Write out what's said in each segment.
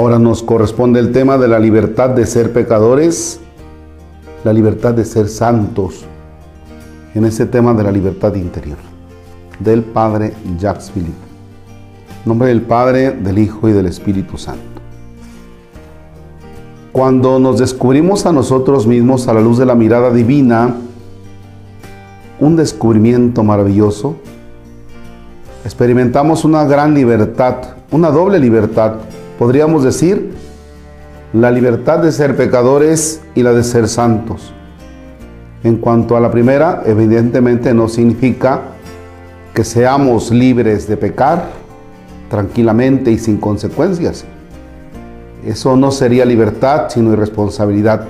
Ahora nos corresponde el tema de la libertad de ser pecadores, la libertad de ser santos, en ese tema de la libertad interior, del Padre Jacques Philippe. nombre del Padre, del Hijo y del Espíritu Santo. Cuando nos descubrimos a nosotros mismos a la luz de la mirada divina, un descubrimiento maravilloso, experimentamos una gran libertad, una doble libertad podríamos decir, la libertad de ser pecadores y la de ser santos. En cuanto a la primera, evidentemente no significa que seamos libres de pecar tranquilamente y sin consecuencias. Eso no sería libertad, sino irresponsabilidad.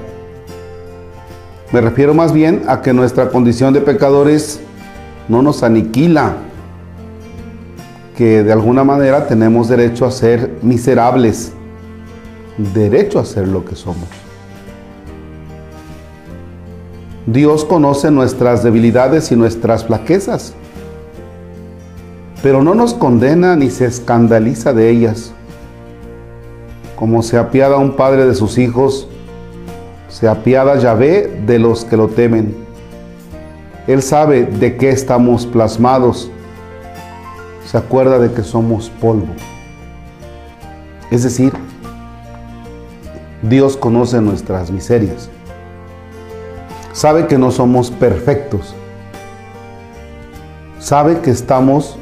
Me refiero más bien a que nuestra condición de pecadores no nos aniquila, que de alguna manera tenemos derecho a ser miserables, derecho a ser lo que somos. Dios conoce nuestras debilidades y nuestras flaquezas, pero no nos condena ni se escandaliza de ellas. Como se apiada un padre de sus hijos, se apiada Yahvé de los que lo temen. Él sabe de qué estamos plasmados se acuerda de que somos polvo. Es decir, Dios conoce nuestras miserias. Sabe que no somos perfectos. Sabe que estamos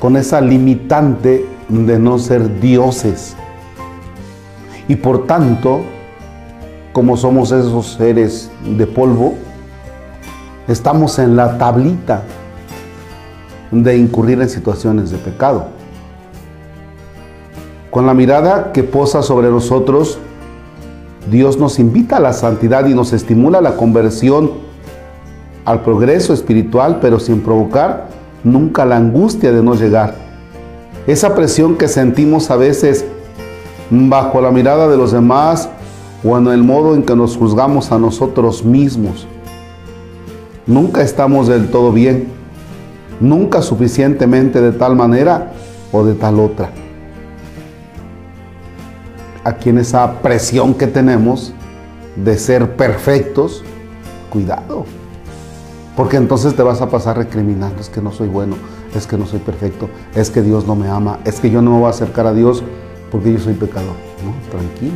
con esa limitante de no ser dioses. Y por tanto, como somos esos seres de polvo, estamos en la tablita de incurrir en situaciones de pecado. Con la mirada que posa sobre nosotros, Dios nos invita a la santidad y nos estimula a la conversión, al progreso espiritual, pero sin provocar nunca la angustia de no llegar. Esa presión que sentimos a veces bajo la mirada de los demás o en el modo en que nos juzgamos a nosotros mismos. Nunca estamos del todo bien nunca suficientemente de tal manera o de tal otra. Aquí en esa presión que tenemos de ser perfectos, cuidado. Porque entonces te vas a pasar recriminando, es que no soy bueno, es que no soy perfecto, es que Dios no me ama, es que yo no me voy a acercar a Dios porque yo soy pecador. No, tranquilo.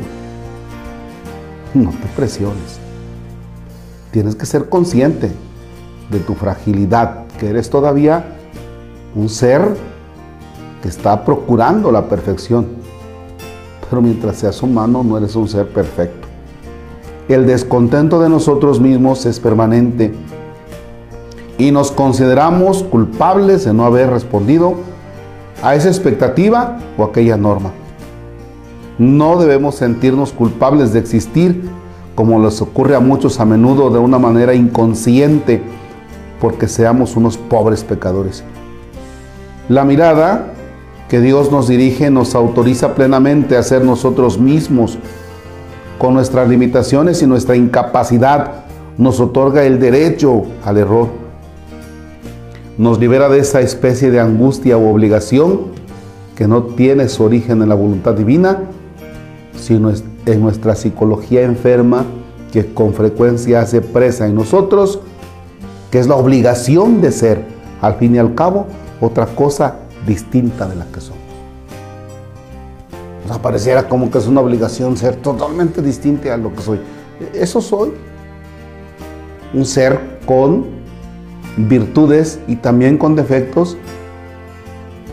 No te presiones. Tienes que ser consciente de tu fragilidad, que eres todavía un ser que está procurando la perfección. Pero mientras seas humano no eres un ser perfecto. El descontento de nosotros mismos es permanente y nos consideramos culpables de no haber respondido a esa expectativa o aquella norma. No debemos sentirnos culpables de existir como les ocurre a muchos a menudo de una manera inconsciente porque seamos unos pobres pecadores. La mirada que Dios nos dirige nos autoriza plenamente a ser nosotros mismos. Con nuestras limitaciones y nuestra incapacidad nos otorga el derecho al error. Nos libera de esa especie de angustia u obligación que no tiene su origen en la voluntad divina, sino en nuestra psicología enferma que con frecuencia hace presa en nosotros que es la obligación de ser, al fin y al cabo, otra cosa distinta de la que somos. Nos pareciera como que es una obligación ser totalmente distinta a lo que soy. Eso soy. Un ser con virtudes y también con defectos.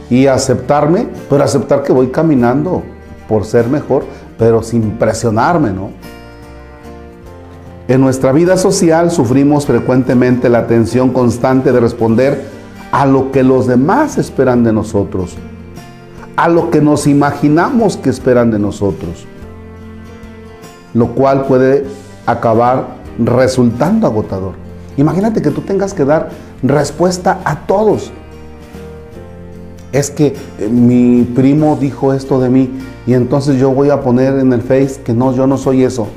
Y aceptarme, pero aceptar que voy caminando por ser mejor, pero sin presionarme, ¿no? En nuestra vida social sufrimos frecuentemente la tensión constante de responder a lo que los demás esperan de nosotros, a lo que nos imaginamos que esperan de nosotros, lo cual puede acabar resultando agotador. Imagínate que tú tengas que dar respuesta a todos. Es que eh, mi primo dijo esto de mí y entonces yo voy a poner en el Face que no, yo no soy eso.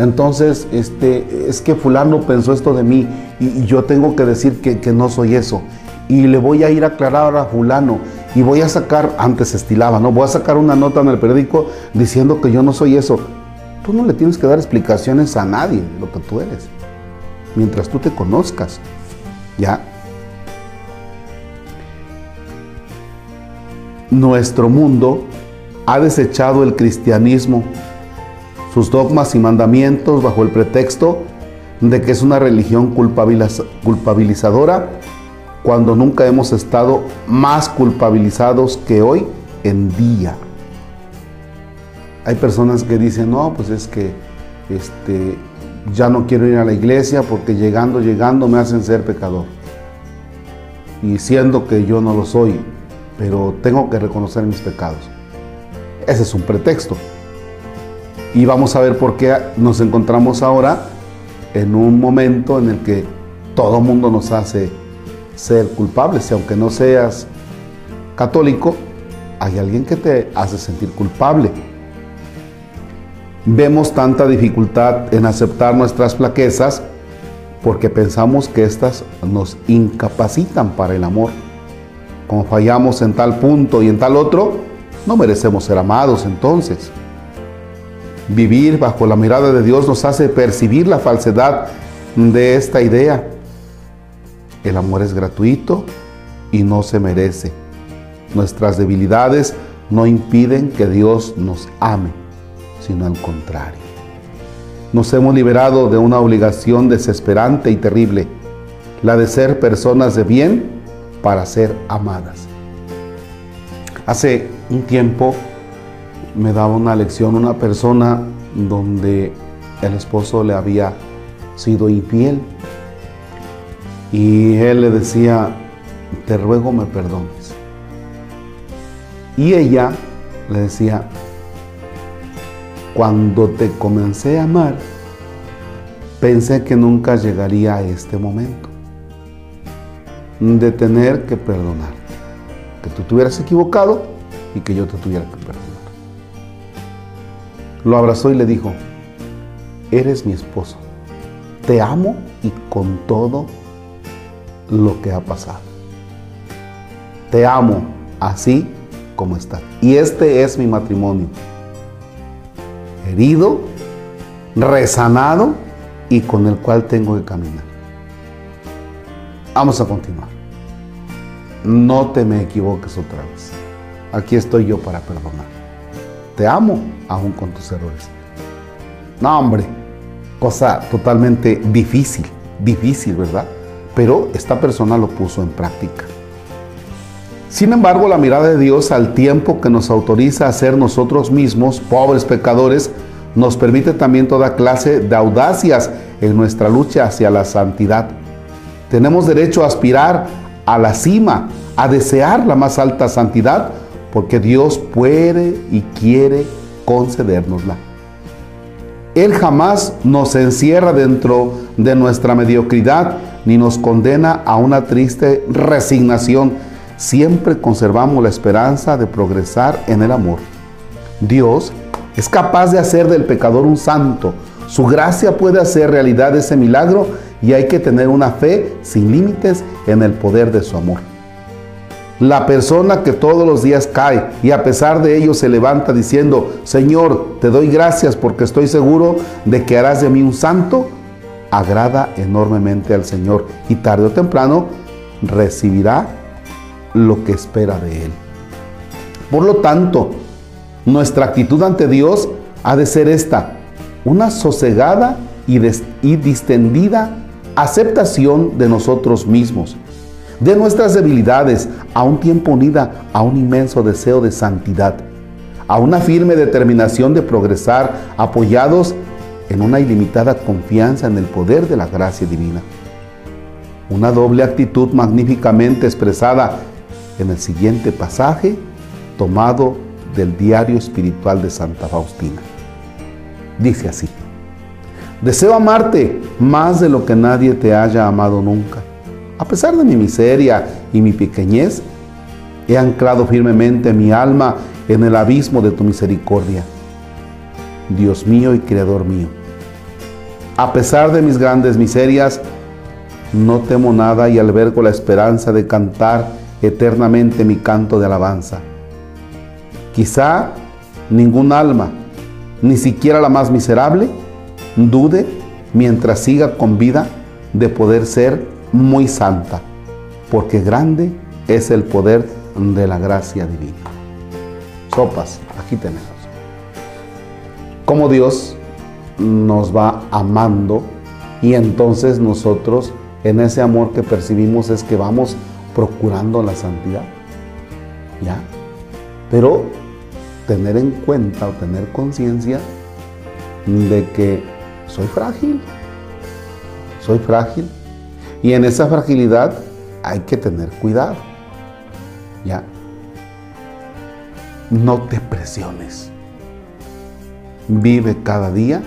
Entonces, este, es que fulano pensó esto de mí y, yo tengo que decir que, no soy eso. y le voy a ir a aclarar a fulano y voy a sacar, antes estilaba, ¿no? Voy a sacar una nota en el periódico diciendo que yo no soy eso. Tú no le tienes que dar explicaciones a nadie de lo que tú eres, mientras tú te conozcas, ¿ya? Nuestro mundo ha desechado el cristianismo, sus dogmas y mandamientos bajo el pretexto de que es una religión culpabilizadora cuando nunca hemos estado más culpabilizados que hoy en día. Hay personas que dicen, no, pues es que este, ya no quiero ir a la iglesia porque llegando, llegando me hacen ser pecador. Y siendo que yo no lo soy, pero tengo que reconocer mis pecados. Ese es un pretexto. Y vamos a ver por qué nos encontramos ahora en un momento en el que todo mundo nos hace ser culpables. Y aunque no seas católico, hay alguien que te hace sentir culpable. Vemos tanta dificultad en aceptar nuestras flaquezas porque pensamos que éstas nos incapacitan para el amor. Como fallamos en tal punto y en tal otro, no merecemos ser amados entonces. Vivir bajo la mirada de Dios nos hace percibir la falsedad de esta idea. El amor es gratuito y no se merece. Nuestras debilidades no impiden que Dios nos ame, sino al contrario. Nos hemos liberado de una obligación desesperante y terrible, la de ser personas de bien para ser amadas. Hace un tiempo me daba una lección una persona donde el esposo le había sido infiel y él le decía, te ruego me perdones. Y ella le decía, cuando te comencé a amar, pensé que nunca llegaría a este momento de tener que perdonar. Que tú te hubieras equivocado y que yo te tuviera que perdonar. Lo abrazó y le dijo, eres mi esposo. Te amo y con todo lo que ha pasado. Te amo así como estás. Y este es mi matrimonio. Herido, resanado y con el cual tengo que caminar. Vamos a continuar. No te me equivoques otra vez. Aquí estoy yo para perdonar. Te amo aún con tus errores. No, hombre, cosa totalmente difícil, difícil, ¿verdad? Pero esta persona lo puso en práctica. Sin embargo, la mirada de Dios al tiempo que nos autoriza a ser nosotros mismos, pobres pecadores, nos permite también toda clase de audacias en nuestra lucha hacia la santidad. Tenemos derecho a aspirar a la cima, a desear la más alta santidad, porque Dios puede y quiere concedérnosla. Él jamás nos encierra dentro de nuestra mediocridad ni nos condena a una triste resignación. Siempre conservamos la esperanza de progresar en el amor. Dios es capaz de hacer del pecador un santo. Su gracia puede hacer realidad ese milagro y hay que tener una fe sin límites en el poder de su amor. La persona que todos los días cae y a pesar de ello se levanta diciendo, Señor, te doy gracias porque estoy seguro de que harás de mí un santo, agrada enormemente al Señor y tarde o temprano recibirá lo que espera de Él. Por lo tanto, nuestra actitud ante Dios ha de ser esta, una sosegada y, y distendida aceptación de nosotros mismos, de nuestras debilidades, a un tiempo unida a un inmenso deseo de santidad, a una firme determinación de progresar, apoyados en una ilimitada confianza en el poder de la gracia divina. Una doble actitud magníficamente expresada en el siguiente pasaje tomado del diario espiritual de Santa Faustina. Dice así. Deseo amarte más de lo que nadie te haya amado nunca. A pesar de mi miseria y mi pequeñez, he anclado firmemente mi alma en el abismo de tu misericordia. Dios mío y Creador mío. A pesar de mis grandes miserias, No temo nada y albergo la esperanza de cantar eternamente mi canto de alabanza. Quizá ningún alma, ni siquiera la más miserable, dude mientras siga con vida de poder ser muy santa, porque grande es el poder de la gracia divina. Sopas, aquí tenemos. Como Dios nos va amando y entonces nosotros en ese amor que percibimos es que vamos procurando la santidad. ¿Ya? Pero tener en cuenta o tener conciencia de que soy frágil. Soy frágil. Y en esa fragilidad hay que tener cuidado. ¿Ya? No te presiones. Vive cada día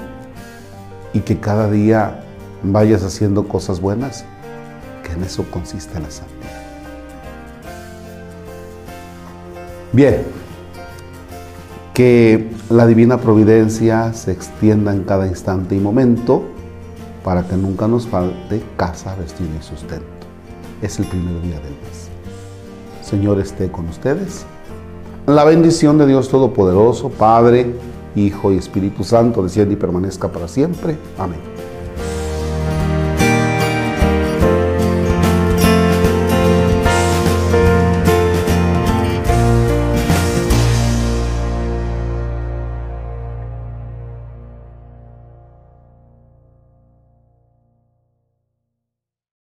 y que cada día vayas haciendo cosas buenas, que en eso consiste la santidad. Bien, que la divina providencia se extienda en cada instante y momento para que nunca nos falte casa, vestido y sustento. Es el primer día del mes. Señor esté con ustedes. La bendición de Dios Todopoderoso, Padre, Hijo y Espíritu Santo, desciende y permanezca para siempre. Amén.